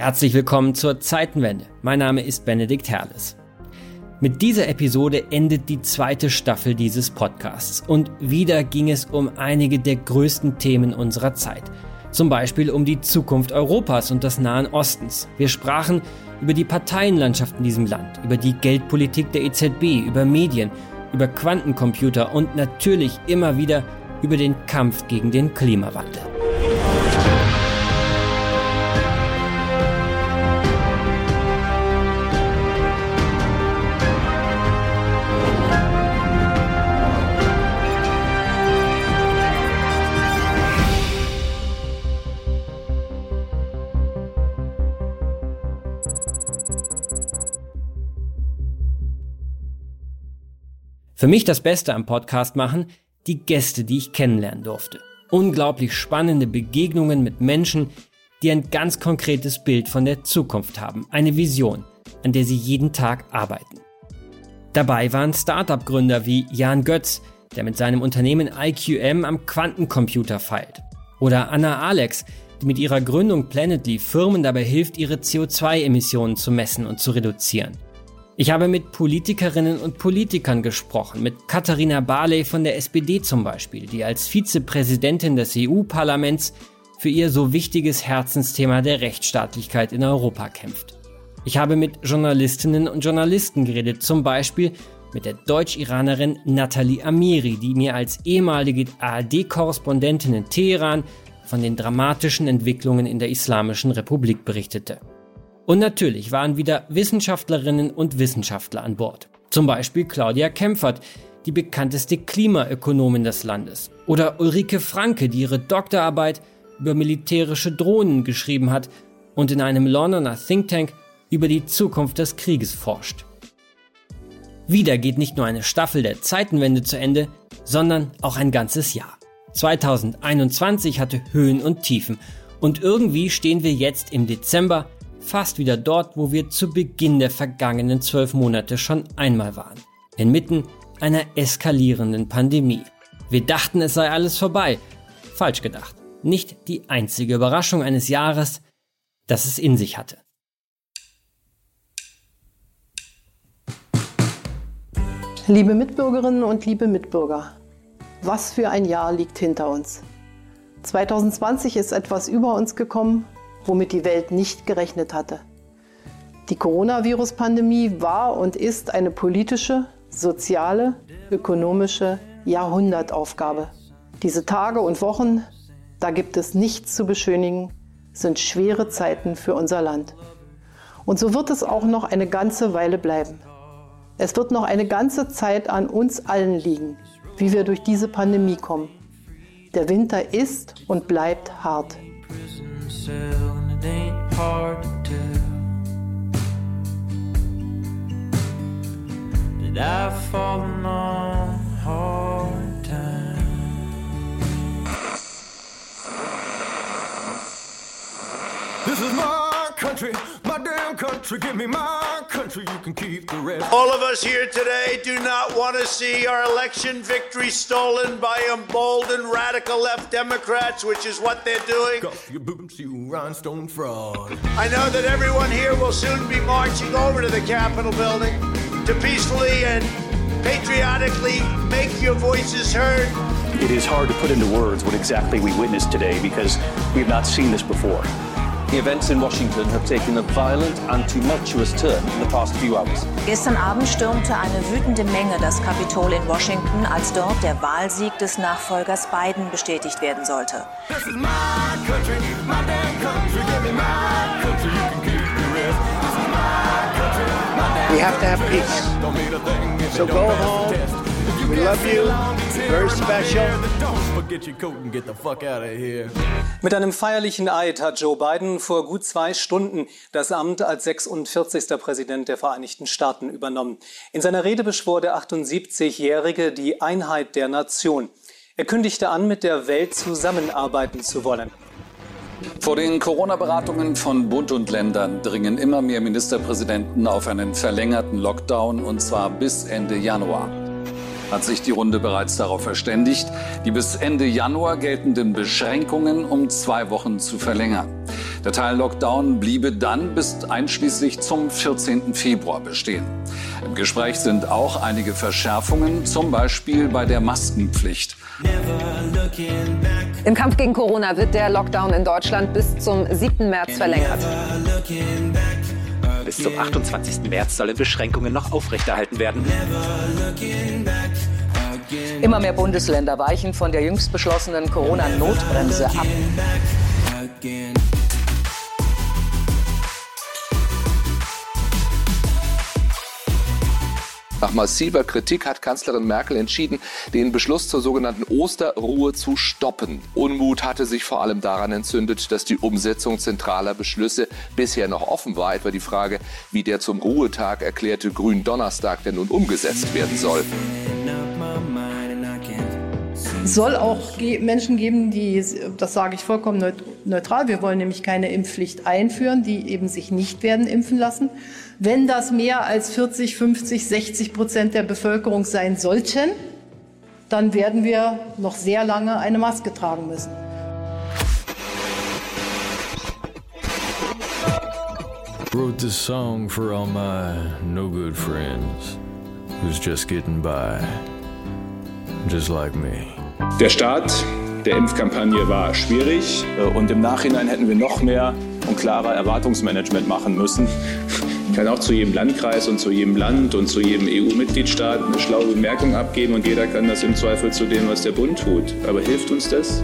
Herzlich willkommen zur Zeitenwende. Mein Name ist Benedikt Herles. Mit dieser Episode endet die zweite Staffel dieses Podcasts und wieder ging es um einige der größten Themen unserer Zeit. Zum Beispiel um die Zukunft Europas und des Nahen Ostens. Wir sprachen über die Parteienlandschaft in diesem Land, über die Geldpolitik der EZB, über Medien, über Quantencomputer und natürlich immer wieder über den Kampf gegen den Klimawandel. Für mich das Beste am Podcast machen, die Gäste, die ich kennenlernen durfte. Unglaublich spannende Begegnungen mit Menschen, die ein ganz konkretes Bild von der Zukunft haben, eine Vision, an der sie jeden Tag arbeiten. Dabei waren Startup-Gründer wie Jan Götz, der mit seinem Unternehmen IQM am Quantencomputer feilt. Oder Anna Alex, die mit ihrer Gründung Planetly Firmen dabei hilft, ihre CO2-Emissionen zu messen und zu reduzieren. Ich habe mit Politikerinnen und Politikern gesprochen, mit Katharina Barley von der SPD zum Beispiel, die als Vizepräsidentin des EU-Parlaments für ihr so wichtiges Herzensthema der Rechtsstaatlichkeit in Europa kämpft. Ich habe mit Journalistinnen und Journalisten geredet, zum Beispiel mit der Deutsch-Iranerin Nathalie Amiri, die mir als ehemalige ARD-Korrespondentin in Teheran von den dramatischen Entwicklungen in der Islamischen Republik berichtete. Und natürlich waren wieder Wissenschaftlerinnen und Wissenschaftler an Bord. Zum Beispiel Claudia Kempfert, die bekannteste Klimaökonomin des Landes. Oder Ulrike Franke, die ihre Doktorarbeit über militärische Drohnen geschrieben hat und in einem Londoner Think Tank über die Zukunft des Krieges forscht. Wieder geht nicht nur eine Staffel der Zeitenwende zu Ende, sondern auch ein ganzes Jahr. 2021 hatte Höhen und Tiefen und irgendwie stehen wir jetzt im Dezember fast wieder dort, wo wir zu Beginn der vergangenen zwölf Monate schon einmal waren. Inmitten einer eskalierenden Pandemie. Wir dachten, es sei alles vorbei. Falsch gedacht. Nicht die einzige Überraschung eines Jahres, das es in sich hatte. Liebe Mitbürgerinnen und liebe Mitbürger, was für ein Jahr liegt hinter uns. 2020 ist etwas über uns gekommen, womit die Welt nicht gerechnet hatte. Die Coronavirus-Pandemie war und ist eine politische, soziale, ökonomische Jahrhundertaufgabe. Diese Tage und Wochen, da gibt es nichts zu beschönigen, sind schwere Zeiten für unser Land. Und so wird es auch noch eine ganze Weile bleiben. Es wird noch eine ganze Zeit an uns allen liegen, wie wir durch diese Pandemie kommen. Der Winter ist und bleibt hart. Hard to tell. Did I fall on hard? This is my country, my damn country. Give me my country, you can keep the rest. All of us here today do not want to see our election victory stolen by emboldened radical left Democrats, which is what they're doing. your boots, you rhinestone fraud. I know that everyone here will soon be marching over to the Capitol building to peacefully and patriotically make your voices heard. It is hard to put into words what exactly we witnessed today because we've not seen this before. The events in Washington have taken a violent and tumultuous turn in the past few hours. Gestern Abend stürmte eine wütende Menge das Kapitol in Washington, als dort der Wahlsieg des Nachfolgers Biden bestätigt werden sollte. We have to have peace. So go home. We love you. Very special. Mit einem feierlichen Eid hat Joe Biden vor gut zwei Stunden das Amt als 46. Präsident der Vereinigten Staaten übernommen. In seiner Rede beschwor der 78-Jährige die Einheit der Nation. Er kündigte an, mit der Welt zusammenarbeiten zu wollen. Vor den Corona-Beratungen von Bund und Ländern dringen immer mehr Ministerpräsidenten auf einen verlängerten Lockdown und zwar bis Ende Januar hat sich die Runde bereits darauf verständigt, die bis Ende Januar geltenden Beschränkungen um zwei Wochen zu verlängern. Der Teil-Lockdown bliebe dann bis einschließlich zum 14. Februar bestehen. Im Gespräch sind auch einige Verschärfungen, zum Beispiel bei der Maskenpflicht. Im Kampf gegen Corona wird der Lockdown in Deutschland bis zum 7. März verlängert. Bis zum 28. März sollen Beschränkungen noch aufrechterhalten werden. Immer mehr Bundesländer weichen von der jüngst beschlossenen Corona-Notbremse ab. Nach massiver Kritik hat Kanzlerin Merkel entschieden, den Beschluss zur sogenannten Osterruhe zu stoppen. Unmut hatte sich vor allem daran entzündet, dass die Umsetzung zentraler Beschlüsse bisher noch offen war, etwa die Frage, wie der zum Ruhetag erklärte Gründonnerstag denn nun umgesetzt werden soll soll auch Menschen geben, die, das sage ich vollkommen neutral, wir wollen nämlich keine Impfpflicht einführen, die eben sich nicht werden impfen lassen. Wenn das mehr als 40, 50, 60 Prozent der Bevölkerung sein sollten, dann werden wir noch sehr lange eine Maske tragen müssen. Wrote this song for all my no good friends who's just getting by, just like me. Der Start der Impfkampagne war schwierig äh, und im Nachhinein hätten wir noch mehr und klarer Erwartungsmanagement machen müssen. Ich kann auch zu jedem Landkreis und zu jedem Land und zu jedem EU-Mitgliedstaat eine schlaue Bemerkung abgeben und jeder kann das im Zweifel zu dem, was der Bund tut. Aber hilft uns das?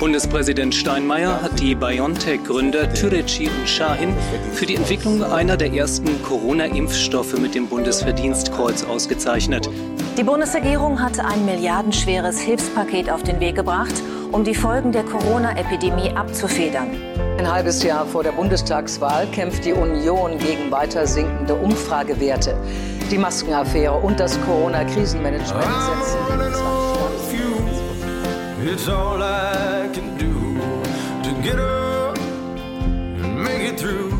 Bundespräsident Steinmeier hat die BioNTech-Gründer Türeci und Shahin für die Entwicklung einer der ersten Corona-Impfstoffe mit dem Bundesverdienstkreuz ausgezeichnet. Die Bundesregierung hatte ein milliardenschweres Hilfspaket auf den Weg gebracht, um die Folgen der Corona-Epidemie abzufedern. Ein halbes Jahr vor der Bundestagswahl kämpft die Union gegen weiter sinkende Umfragewerte. Die Maskenaffäre und das Corona-Krisenmanagement setzen It's all I can do to get up and make it through.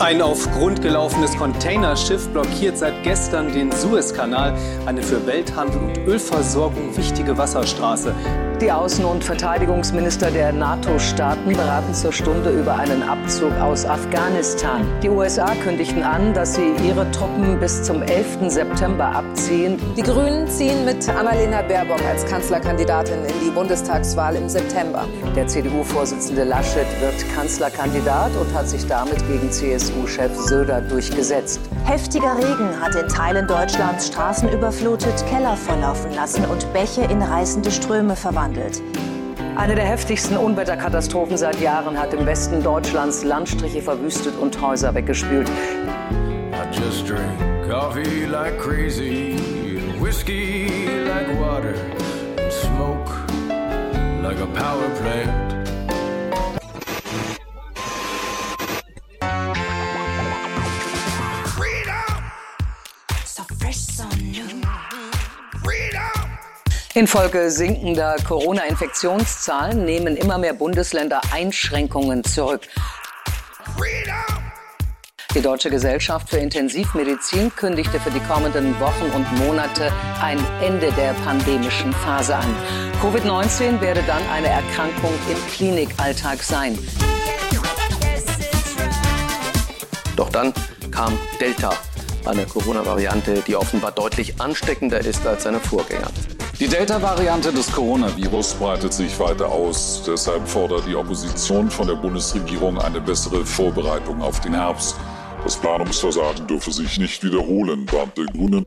Ein auf Grund gelaufenes Containerschiff blockiert seit gestern den Suezkanal, eine für Welthandel und Ölversorgung wichtige Wasserstraße. Die Außen- und Verteidigungsminister der NATO-Staaten beraten zur Stunde über einen Abzug aus Afghanistan. Die USA kündigten an, dass sie ihre Truppen bis zum 11. September abziehen. Die Grünen ziehen mit Annalena Baerbock als Kanzlerkandidatin in die Bundestagswahl im September. Der CDU-Vorsitzende Laschet wird Kanzlerkandidat und hat sich damit gegen CSU-Chef Söder durchgesetzt. Heftiger Regen hat in Teilen Deutschlands Straßen überflutet, Keller volllaufen lassen und Bäche in reißende Ströme verwandelt gewandelt. Eine der heftigsten Unwetterkatastrophen seit Jahren hat im Westen Deutschlands Landstriche verwüstet und Häuser weggespült. I just drink coffee like crazy, whiskey like water, and smoke like a power plant. Infolge sinkender Corona-Infektionszahlen nehmen immer mehr Bundesländer Einschränkungen zurück. Die Deutsche Gesellschaft für Intensivmedizin kündigte für die kommenden Wochen und Monate ein Ende der pandemischen Phase an. Covid-19 werde dann eine Erkrankung im Klinikalltag sein. Doch dann kam Delta, eine Corona-Variante, die offenbar deutlich ansteckender ist als seine Vorgänger. Die Delta-Variante des Coronavirus breitet sich weiter aus. Deshalb fordert die Opposition von der Bundesregierung eine bessere Vorbereitung auf den Herbst. Das Planungsversagen dürfe sich nicht wiederholen, warnte Grüne.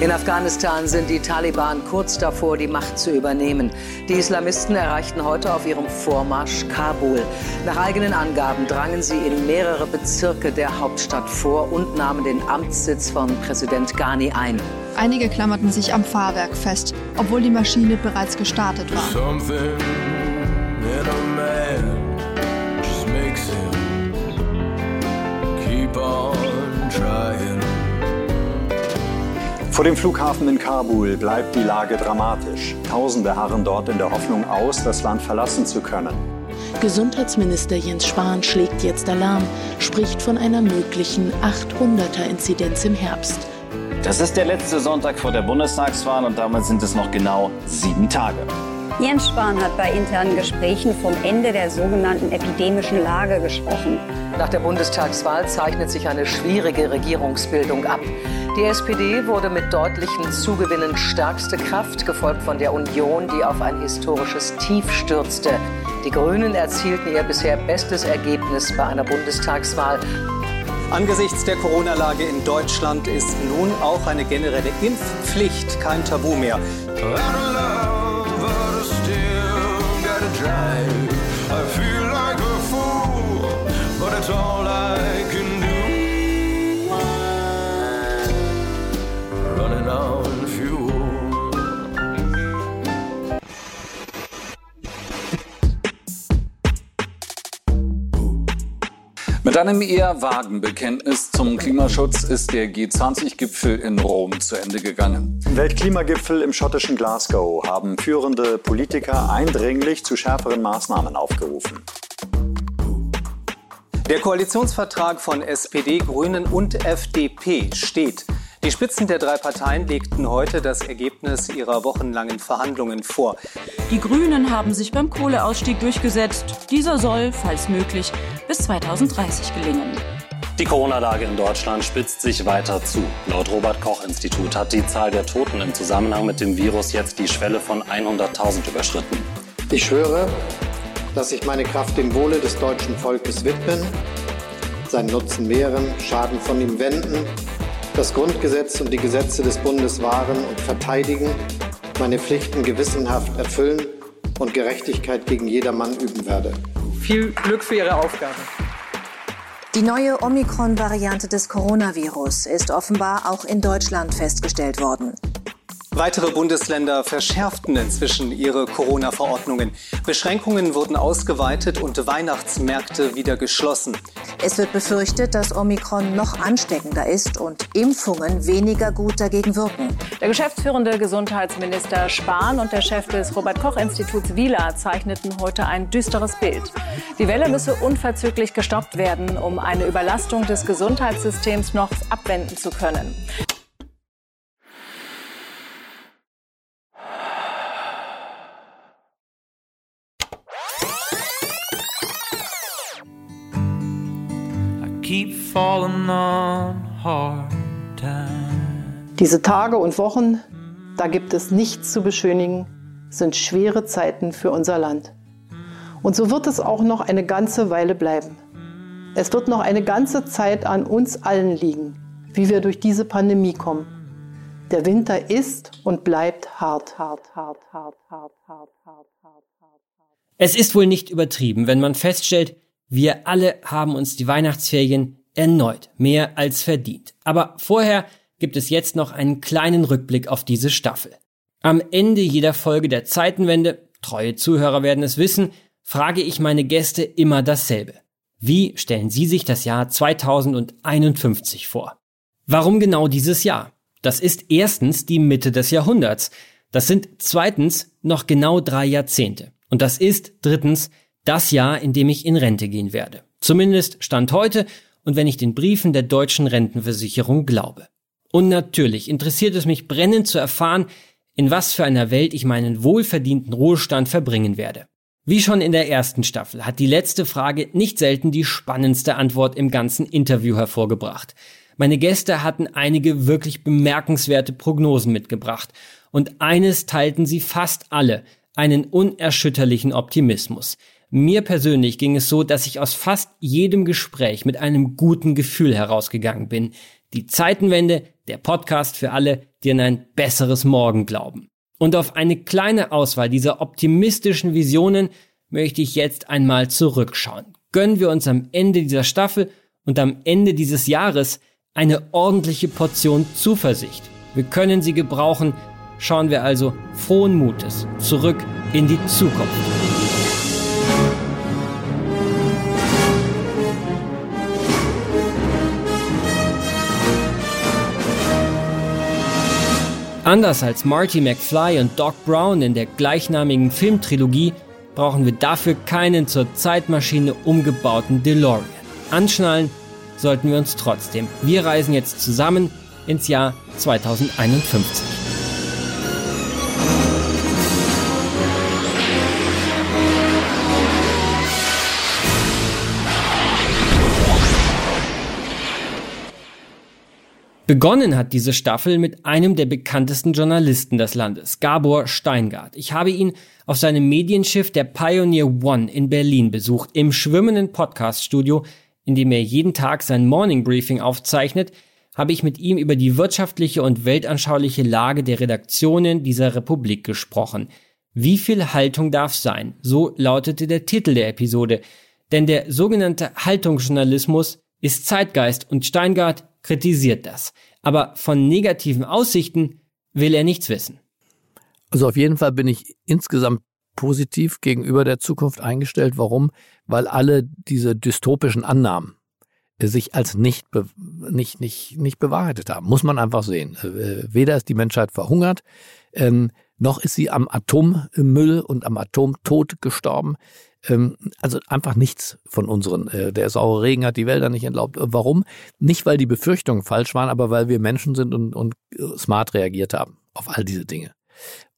In Afghanistan sind die Taliban kurz davor, die Macht zu übernehmen. Die Islamisten erreichten heute auf ihrem Vormarsch Kabul. Nach eigenen Angaben drangen sie in mehrere Bezirke der Hauptstadt vor und nahmen den Amtssitz von Präsident Ghani ein. Einige klammerten sich am Fahrwerk fest, obwohl die Maschine bereits gestartet war. Keep on Vor dem Flughafen in Kabul bleibt die Lage dramatisch. Tausende harren dort in der Hoffnung aus, das Land verlassen zu können. Gesundheitsminister Jens Spahn schlägt jetzt Alarm, spricht von einer möglichen 800er-Inzidenz im Herbst. Das ist der letzte Sonntag vor der Bundestagswahl und damit sind es noch genau sieben Tage. Jens Spahn hat bei internen Gesprächen vom Ende der sogenannten epidemischen Lage gesprochen. Nach der Bundestagswahl zeichnet sich eine schwierige Regierungsbildung ab. Die SPD wurde mit deutlichen Zugewinnen stärkste Kraft, gefolgt von der Union, die auf ein historisches Tief stürzte. Die Grünen erzielten ihr bisher bestes Ergebnis bei einer Bundestagswahl. Angesichts der Corona-Lage in Deutschland ist nun auch eine generelle Impfpflicht kein Tabu mehr. drive. Mit einem eher vagen Bekenntnis zum Klimaschutz ist der G20-Gipfel in Rom zu Ende gegangen. Im Weltklimagipfel im schottischen Glasgow haben führende Politiker eindringlich zu schärferen Maßnahmen aufgerufen. Der Koalitionsvertrag von SPD, Grünen und FDP steht. Die Spitzen der drei Parteien legten heute das Ergebnis ihrer wochenlangen Verhandlungen vor. Die Grünen haben sich beim Kohleausstieg durchgesetzt. Dieser soll, falls möglich, bis 2030 gelingen. Die Corona-Lage in Deutschland spitzt sich weiter zu. Laut Robert Koch-Institut hat die Zahl der Toten im Zusammenhang mit dem Virus jetzt die Schwelle von 100.000 überschritten. Ich schwöre, dass ich meine Kraft dem Wohle des deutschen Volkes widmen, seinen Nutzen mehren, Schaden von ihm wenden das Grundgesetz und die Gesetze des Bundes wahren und verteidigen, meine Pflichten gewissenhaft erfüllen und Gerechtigkeit gegen jedermann üben werde. Viel Glück für Ihre Aufgabe. Die neue Omikron-Variante des Coronavirus ist offenbar auch in Deutschland festgestellt worden. Weitere Bundesländer verschärften inzwischen ihre Corona-Verordnungen. Beschränkungen wurden ausgeweitet und Weihnachtsmärkte wieder geschlossen. Es wird befürchtet, dass Omikron noch ansteckender ist und Impfungen weniger gut dagegen wirken. Der geschäftsführende Gesundheitsminister Spahn und der Chef des Robert Koch Instituts Wieler zeichneten heute ein düsteres Bild. Die Welle müsse unverzüglich gestoppt werden, um eine Überlastung des Gesundheitssystems noch abwenden zu können. Diese Tage und Wochen, da gibt es nichts zu beschönigen, sind schwere Zeiten für unser Land. Und so wird es auch noch eine ganze Weile bleiben. Es wird noch eine ganze Zeit an uns allen liegen, wie wir durch diese Pandemie kommen. Der Winter ist und bleibt hart, hart, hart, hart, hart, hart, hart, hart, hart. Es ist wohl nicht übertrieben, wenn man feststellt, wir alle haben uns die Weihnachtsferien erneut mehr als verdient. Aber vorher gibt es jetzt noch einen kleinen Rückblick auf diese Staffel. Am Ende jeder Folge der Zeitenwende, treue Zuhörer werden es wissen, frage ich meine Gäste immer dasselbe. Wie stellen Sie sich das Jahr 2051 vor? Warum genau dieses Jahr? Das ist erstens die Mitte des Jahrhunderts. Das sind zweitens noch genau drei Jahrzehnte. Und das ist drittens das Jahr, in dem ich in Rente gehen werde. Zumindest Stand heute und wenn ich den Briefen der deutschen Rentenversicherung glaube. Und natürlich interessiert es mich brennend zu erfahren, in was für einer Welt ich meinen wohlverdienten Ruhestand verbringen werde. Wie schon in der ersten Staffel hat die letzte Frage nicht selten die spannendste Antwort im ganzen Interview hervorgebracht. Meine Gäste hatten einige wirklich bemerkenswerte Prognosen mitgebracht und eines teilten sie fast alle, einen unerschütterlichen Optimismus. Mir persönlich ging es so, dass ich aus fast jedem Gespräch mit einem guten Gefühl herausgegangen bin. Die Zeitenwende, der Podcast für alle, die an ein besseres Morgen glauben. Und auf eine kleine Auswahl dieser optimistischen Visionen möchte ich jetzt einmal zurückschauen. Gönnen wir uns am Ende dieser Staffel und am Ende dieses Jahres eine ordentliche Portion Zuversicht. Wir können sie gebrauchen. Schauen wir also frohen Mutes zurück in die Zukunft. Anders als Marty McFly und Doc Brown in der gleichnamigen Filmtrilogie brauchen wir dafür keinen zur Zeitmaschine umgebauten DeLorean. Anschnallen sollten wir uns trotzdem. Wir reisen jetzt zusammen ins Jahr 2051. Begonnen hat diese Staffel mit einem der bekanntesten Journalisten des Landes, Gabor Steingart. Ich habe ihn auf seinem Medienschiff der Pioneer One in Berlin besucht, im schwimmenden Podcaststudio, in dem er jeden Tag sein Morning Briefing aufzeichnet, habe ich mit ihm über die wirtschaftliche und weltanschauliche Lage der Redaktionen dieser Republik gesprochen. Wie viel Haltung darf sein? So lautete der Titel der Episode. Denn der sogenannte Haltungsjournalismus ist Zeitgeist und Steingart kritisiert das. Aber von negativen Aussichten will er nichts wissen. Also auf jeden Fall bin ich insgesamt positiv gegenüber der Zukunft eingestellt. Warum? Weil alle diese dystopischen Annahmen sich als nicht, nicht, nicht, nicht bewahrheitet haben. Muss man einfach sehen. Äh, weder ist die Menschheit verhungert, ähm, noch ist sie am Atommüll und am Atomtod gestorben. Ähm, also einfach nichts von unseren. Äh, der saure Regen hat die Wälder nicht entlaubt. Äh, warum? Nicht, weil die Befürchtungen falsch waren, aber weil wir Menschen sind und, und äh, smart reagiert haben auf all diese Dinge.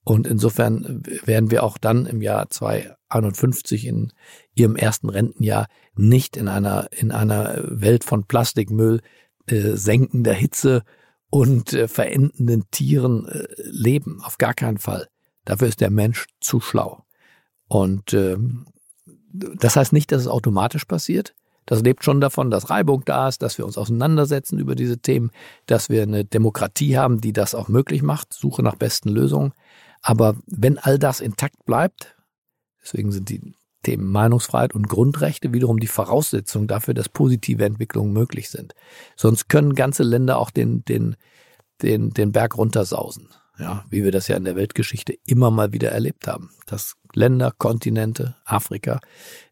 Und insofern werden wir auch dann im Jahr 2051 in ihrem ersten Rentenjahr nicht in einer, in einer Welt von Plastikmüll, äh, senkender Hitze und äh, verendenden Tieren äh, leben. Auf gar keinen Fall. Dafür ist der Mensch zu schlau. Und ähm, das heißt nicht, dass es automatisch passiert. Das lebt schon davon, dass Reibung da ist, dass wir uns auseinandersetzen über diese Themen, dass wir eine Demokratie haben, die das auch möglich macht, Suche nach besten Lösungen. Aber wenn all das intakt bleibt, deswegen sind die Themen Meinungsfreiheit und Grundrechte wiederum die Voraussetzung dafür, dass positive Entwicklungen möglich sind. Sonst können ganze Länder auch den, den, den, den Berg runtersausen ja, wie wir das ja in der Weltgeschichte immer mal wieder erlebt haben, dass Länder, Kontinente, Afrika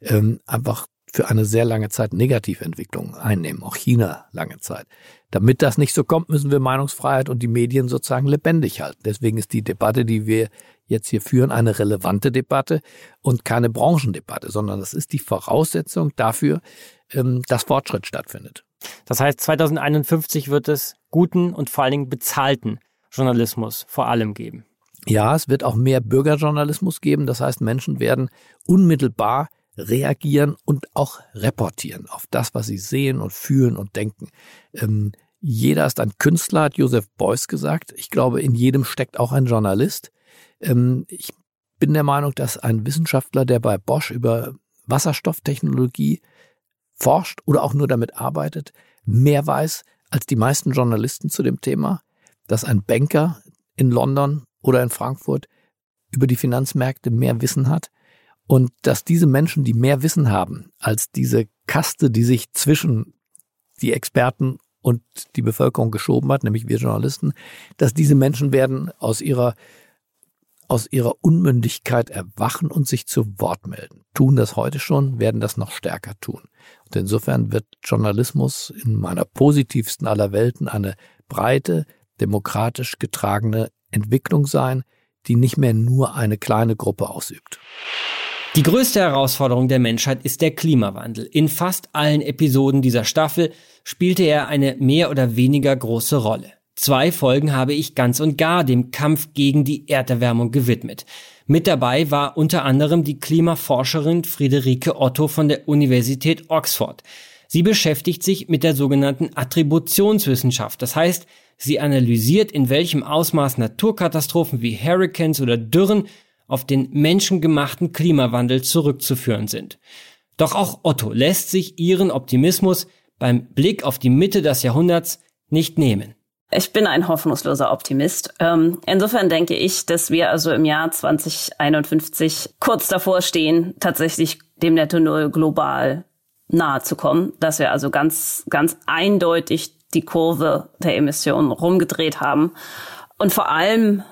ähm, einfach für eine sehr lange Zeit Negativentwicklungen einnehmen, auch China lange Zeit. Damit das nicht so kommt, müssen wir Meinungsfreiheit und die Medien sozusagen lebendig halten. Deswegen ist die Debatte, die wir jetzt hier führen, eine relevante Debatte und keine Branchendebatte, sondern das ist die Voraussetzung dafür, ähm, dass Fortschritt stattfindet. Das heißt, 2051 wird es guten und vor allen Dingen bezahlten Journalismus vor allem geben. Ja, es wird auch mehr Bürgerjournalismus geben. Das heißt, Menschen werden unmittelbar reagieren und auch reportieren auf das, was sie sehen und fühlen und denken. Ähm, jeder ist ein Künstler, hat Joseph Beuys gesagt. Ich glaube, in jedem steckt auch ein Journalist. Ähm, ich bin der Meinung, dass ein Wissenschaftler, der bei Bosch über Wasserstofftechnologie forscht oder auch nur damit arbeitet, mehr weiß als die meisten Journalisten zu dem Thema dass ein Banker in London oder in Frankfurt über die Finanzmärkte mehr Wissen hat und dass diese Menschen, die mehr Wissen haben als diese Kaste, die sich zwischen die Experten und die Bevölkerung geschoben hat, nämlich wir Journalisten, dass diese Menschen werden aus ihrer aus ihrer Unmündigkeit erwachen und sich zu Wort melden. Tun das heute schon, werden das noch stärker tun. Und insofern wird Journalismus in meiner positivsten aller Welten eine breite, demokratisch getragene Entwicklung sein, die nicht mehr nur eine kleine Gruppe ausübt. Die größte Herausforderung der Menschheit ist der Klimawandel. In fast allen Episoden dieser Staffel spielte er eine mehr oder weniger große Rolle. Zwei Folgen habe ich ganz und gar dem Kampf gegen die Erderwärmung gewidmet. Mit dabei war unter anderem die Klimaforscherin Friederike Otto von der Universität Oxford. Sie beschäftigt sich mit der sogenannten Attributionswissenschaft. Das heißt, Sie analysiert, in welchem Ausmaß Naturkatastrophen wie Hurricanes oder Dürren auf den menschengemachten Klimawandel zurückzuführen sind. Doch auch Otto lässt sich ihren Optimismus beim Blick auf die Mitte des Jahrhunderts nicht nehmen. Ich bin ein hoffnungsloser Optimist. Ähm, insofern denke ich, dass wir also im Jahr 2051 kurz davor stehen, tatsächlich dem Netto Null global nahe zu kommen, dass wir also ganz, ganz eindeutig die Kurve der Emissionen rumgedreht haben. Und vor allem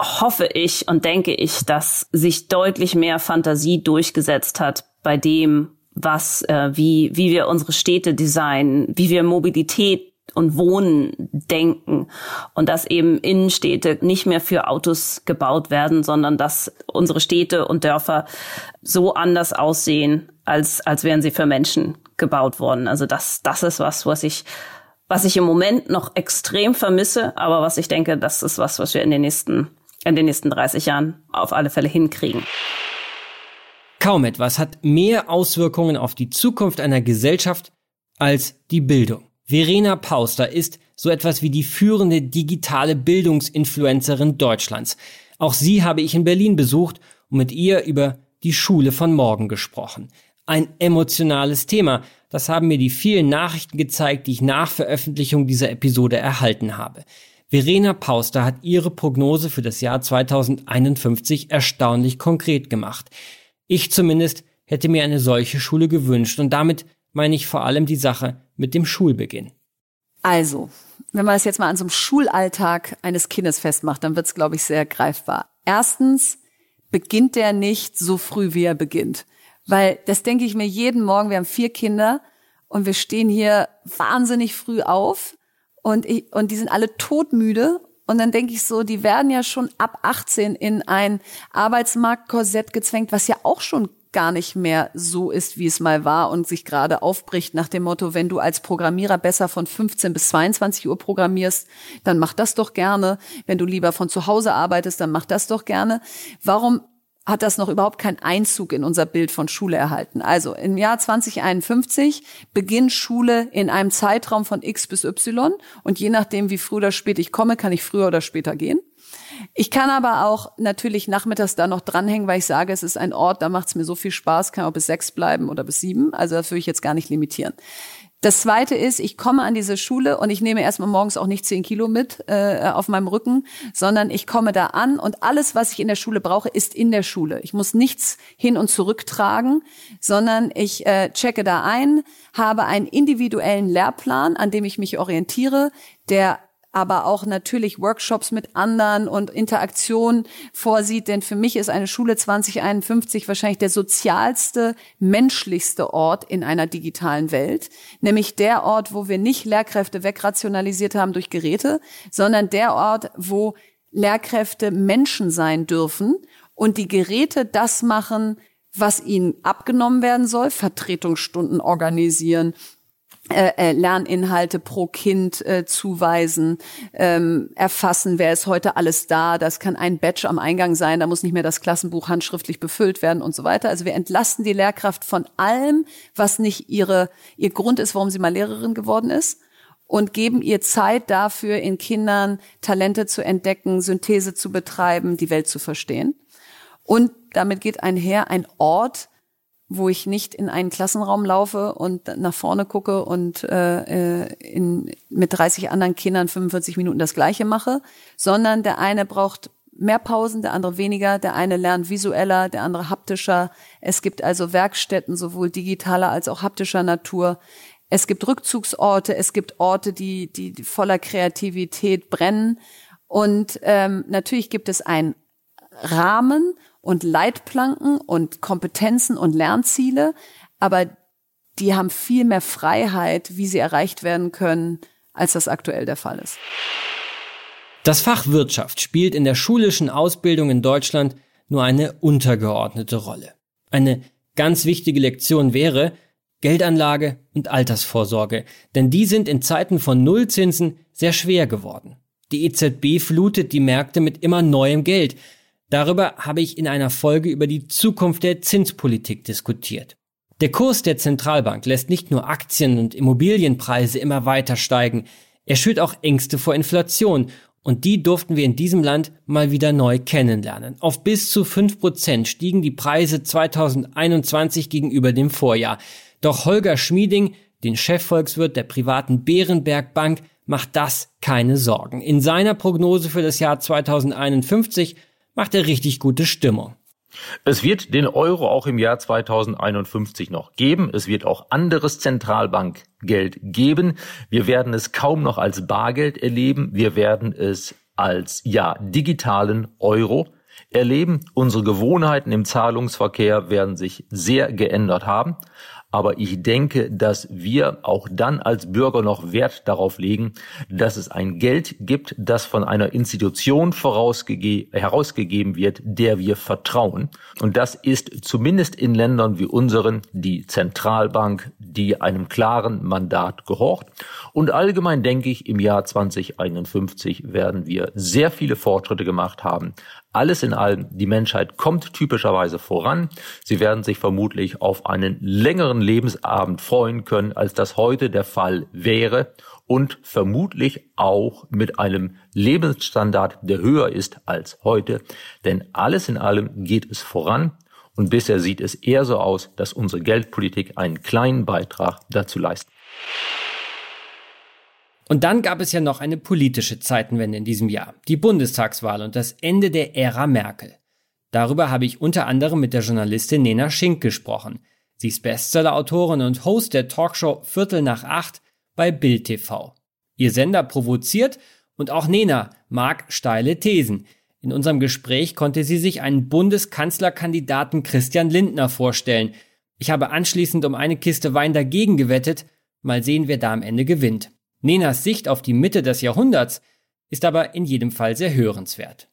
hoffe ich und denke ich, dass sich deutlich mehr Fantasie durchgesetzt hat bei dem, was, äh, wie, wie wir unsere Städte designen, wie wir Mobilität und Wohnen denken und dass eben Innenstädte nicht mehr für Autos gebaut werden, sondern dass unsere Städte und Dörfer so anders aussehen, als, als wären sie für Menschen gebaut worden. Also das, das ist was, was ich was ich im Moment noch extrem vermisse, aber was ich denke, das ist was, was wir in den nächsten, in den nächsten 30 Jahren auf alle Fälle hinkriegen. Kaum etwas hat mehr Auswirkungen auf die Zukunft einer Gesellschaft als die Bildung. Verena Pauster ist so etwas wie die führende digitale Bildungsinfluencerin Deutschlands. Auch sie habe ich in Berlin besucht und mit ihr über die Schule von morgen gesprochen. Ein emotionales Thema, das haben mir die vielen Nachrichten gezeigt, die ich nach Veröffentlichung dieser Episode erhalten habe. Verena Pauster hat ihre Prognose für das Jahr 2051 erstaunlich konkret gemacht. Ich zumindest hätte mir eine solche Schule gewünscht und damit meine ich vor allem die Sache mit dem Schulbeginn. Also, wenn man das jetzt mal an so einem Schulalltag eines Kindes festmacht, dann wird es, glaube ich, sehr greifbar. Erstens beginnt der nicht so früh, wie er beginnt. Weil das denke ich mir jeden Morgen, wir haben vier Kinder und wir stehen hier wahnsinnig früh auf und, ich, und die sind alle todmüde. Und dann denke ich so, die werden ja schon ab 18 in ein Arbeitsmarktkorsett gezwängt, was ja auch schon gar nicht mehr so ist, wie es mal war und sich gerade aufbricht nach dem Motto, wenn du als Programmierer besser von 15 bis 22 Uhr programmierst, dann mach das doch gerne. Wenn du lieber von zu Hause arbeitest, dann mach das doch gerne. Warum hat das noch überhaupt keinen Einzug in unser Bild von Schule erhalten. Also im Jahr 2051 beginnt Schule in einem Zeitraum von X bis Y und je nachdem, wie früh oder spät ich komme, kann ich früher oder später gehen. Ich kann aber auch natürlich nachmittags da noch dranhängen, weil ich sage, es ist ein Ort, da macht es mir so viel Spaß, kann auch bis sechs bleiben oder bis sieben. Also das würde ich jetzt gar nicht limitieren. Das zweite ist, ich komme an diese Schule und ich nehme erstmal morgens auch nicht zehn Kilo mit äh, auf meinem Rücken, sondern ich komme da an und alles, was ich in der Schule brauche, ist in der Schule. Ich muss nichts hin und zurück tragen, sondern ich äh, checke da ein, habe einen individuellen Lehrplan, an dem ich mich orientiere, der aber auch natürlich Workshops mit anderen und Interaktion vorsieht. Denn für mich ist eine Schule 2051 wahrscheinlich der sozialste, menschlichste Ort in einer digitalen Welt. Nämlich der Ort, wo wir nicht Lehrkräfte wegrationalisiert haben durch Geräte, sondern der Ort, wo Lehrkräfte Menschen sein dürfen und die Geräte das machen, was ihnen abgenommen werden soll, Vertretungsstunden organisieren, äh, äh, Lerninhalte pro Kind äh, zuweisen, ähm, erfassen, wer ist heute alles da. Das kann ein Badge am Eingang sein, da muss nicht mehr das Klassenbuch handschriftlich befüllt werden und so weiter. Also wir entlasten die Lehrkraft von allem, was nicht ihre, ihr Grund ist, warum sie mal Lehrerin geworden ist und geben ihr Zeit dafür, in Kindern Talente zu entdecken, Synthese zu betreiben, die Welt zu verstehen. Und damit geht einher ein Ort, wo ich nicht in einen Klassenraum laufe und nach vorne gucke und äh, äh in, mit 30 anderen Kindern 45 Minuten das Gleiche mache, sondern der eine braucht mehr Pausen, der andere weniger, der eine lernt visueller, der andere haptischer. Es gibt also Werkstätten sowohl digitaler als auch haptischer Natur. Es gibt Rückzugsorte, es gibt Orte, die, die, die voller Kreativität brennen. Und ähm, natürlich gibt es einen Rahmen und Leitplanken und Kompetenzen und Lernziele, aber die haben viel mehr Freiheit, wie sie erreicht werden können, als das aktuell der Fall ist. Das Fach Wirtschaft spielt in der schulischen Ausbildung in Deutschland nur eine untergeordnete Rolle. Eine ganz wichtige Lektion wäre Geldanlage und Altersvorsorge, denn die sind in Zeiten von Nullzinsen sehr schwer geworden. Die EZB flutet die Märkte mit immer neuem Geld, Darüber habe ich in einer Folge über die Zukunft der Zinspolitik diskutiert. Der Kurs der Zentralbank lässt nicht nur Aktien und Immobilienpreise immer weiter steigen, er schürt auch Ängste vor Inflation und die durften wir in diesem Land mal wieder neu kennenlernen. Auf bis zu fünf Prozent stiegen die Preise 2021 gegenüber dem Vorjahr. Doch Holger Schmieding, den Chefvolkswirt der privaten Bärenberg Bank, macht das keine Sorgen. In seiner Prognose für das Jahr 2051 macht er richtig gute Stimmung. Es wird den Euro auch im Jahr 2051 noch geben. Es wird auch anderes Zentralbankgeld geben. Wir werden es kaum noch als Bargeld erleben. Wir werden es als, ja, digitalen Euro erleben. Unsere Gewohnheiten im Zahlungsverkehr werden sich sehr geändert haben. Aber ich denke, dass wir auch dann als Bürger noch Wert darauf legen, dass es ein Geld gibt, das von einer Institution herausgegeben wird, der wir vertrauen. Und das ist zumindest in Ländern wie unseren die Zentralbank, die einem klaren Mandat gehorcht. Und allgemein denke ich, im Jahr 2051 werden wir sehr viele Fortschritte gemacht haben. Alles in allem, die Menschheit kommt typischerweise voran. Sie werden sich vermutlich auf einen längeren besseren Lebensabend freuen können, als das heute der Fall wäre und vermutlich auch mit einem Lebensstandard, der höher ist als heute. Denn alles in allem geht es voran und bisher sieht es eher so aus, dass unsere Geldpolitik einen kleinen Beitrag dazu leistet. Und dann gab es ja noch eine politische Zeitenwende in diesem Jahr, die Bundestagswahl und das Ende der Ära Merkel. Darüber habe ich unter anderem mit der Journalistin Nena Schink gesprochen. Sie ist Bestsellerautorin und Host der Talkshow Viertel nach acht bei Bild TV. Ihr Sender provoziert und auch Nena mag steile Thesen. In unserem Gespräch konnte sie sich einen Bundeskanzlerkandidaten Christian Lindner vorstellen. Ich habe anschließend um eine Kiste Wein dagegen gewettet. Mal sehen, wer da am Ende gewinnt. Nenas Sicht auf die Mitte des Jahrhunderts ist aber in jedem Fall sehr hörenswert.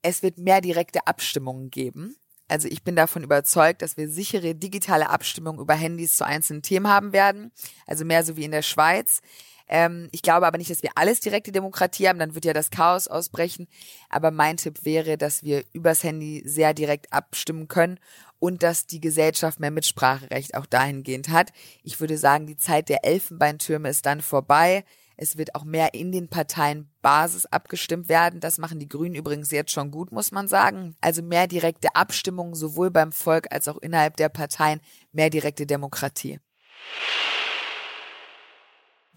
Es wird mehr direkte Abstimmungen geben. Also ich bin davon überzeugt, dass wir sichere digitale Abstimmungen über Handys zu einzelnen Themen haben werden. Also mehr so wie in der Schweiz. Ähm, ich glaube aber nicht, dass wir alles direkte Demokratie haben, dann wird ja das Chaos ausbrechen. Aber mein Tipp wäre, dass wir übers Handy sehr direkt abstimmen können und dass die Gesellschaft mehr Mitspracherecht auch dahingehend hat. Ich würde sagen, die Zeit der Elfenbeintürme ist dann vorbei. Es wird auch mehr in den Parteien Basis abgestimmt werden. Das machen die Grünen übrigens jetzt schon gut, muss man sagen. Also mehr direkte Abstimmung sowohl beim Volk als auch innerhalb der Parteien, mehr direkte Demokratie.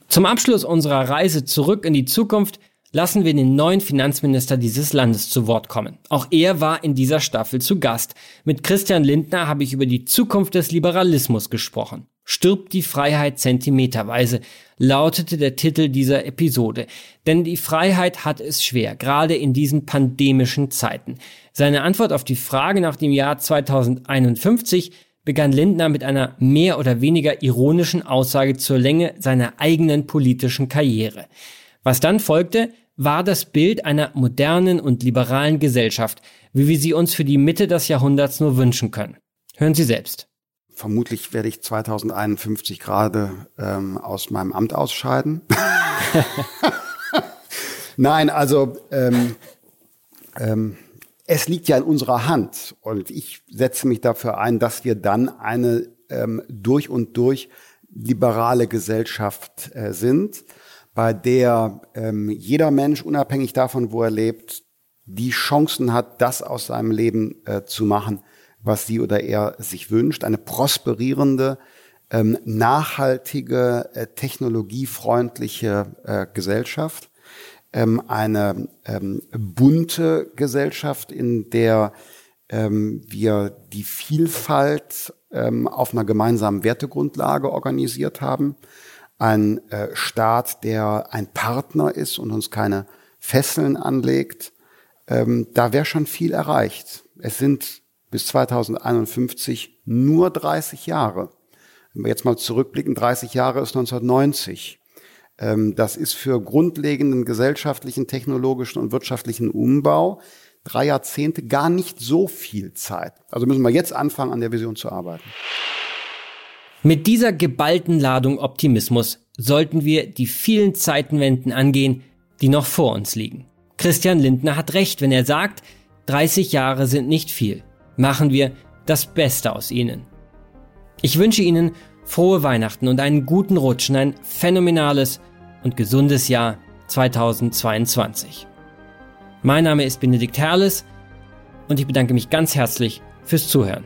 Zum Abschluss unserer Reise zurück in die Zukunft lassen wir den neuen Finanzminister dieses Landes zu Wort kommen. Auch er war in dieser Staffel zu Gast. Mit Christian Lindner habe ich über die Zukunft des Liberalismus gesprochen. Stirbt die Freiheit zentimeterweise, lautete der Titel dieser Episode. Denn die Freiheit hat es schwer, gerade in diesen pandemischen Zeiten. Seine Antwort auf die Frage nach dem Jahr 2051 begann Lindner mit einer mehr oder weniger ironischen Aussage zur Länge seiner eigenen politischen Karriere. Was dann folgte, war das Bild einer modernen und liberalen Gesellschaft, wie wir sie uns für die Mitte des Jahrhunderts nur wünschen können. Hören Sie selbst. Vermutlich werde ich 2051 gerade ähm, aus meinem Amt ausscheiden. Nein, also ähm, ähm, es liegt ja in unserer Hand und ich setze mich dafür ein, dass wir dann eine ähm, durch und durch liberale Gesellschaft äh, sind bei der ähm, jeder Mensch, unabhängig davon, wo er lebt, die Chancen hat, das aus seinem Leben äh, zu machen, was sie oder er sich wünscht. Eine prosperierende, ähm, nachhaltige, äh, technologiefreundliche äh, Gesellschaft. Ähm, eine ähm, bunte Gesellschaft, in der ähm, wir die Vielfalt ähm, auf einer gemeinsamen Wertegrundlage organisiert haben ein äh, Staat, der ein Partner ist und uns keine Fesseln anlegt, ähm, da wäre schon viel erreicht. Es sind bis 2051 nur 30 Jahre. Wenn wir jetzt mal zurückblicken, 30 Jahre ist 1990. Ähm, das ist für grundlegenden gesellschaftlichen, technologischen und wirtschaftlichen Umbau drei Jahrzehnte gar nicht so viel Zeit. Also müssen wir jetzt anfangen, an der Vision zu arbeiten. Mit dieser geballten Ladung Optimismus sollten wir die vielen Zeitenwenden angehen, die noch vor uns liegen. Christian Lindner hat recht, wenn er sagt, 30 Jahre sind nicht viel. Machen wir das Beste aus ihnen. Ich wünsche Ihnen frohe Weihnachten und einen guten Rutsch in ein phänomenales und gesundes Jahr 2022. Mein Name ist Benedikt Herles und ich bedanke mich ganz herzlich fürs Zuhören.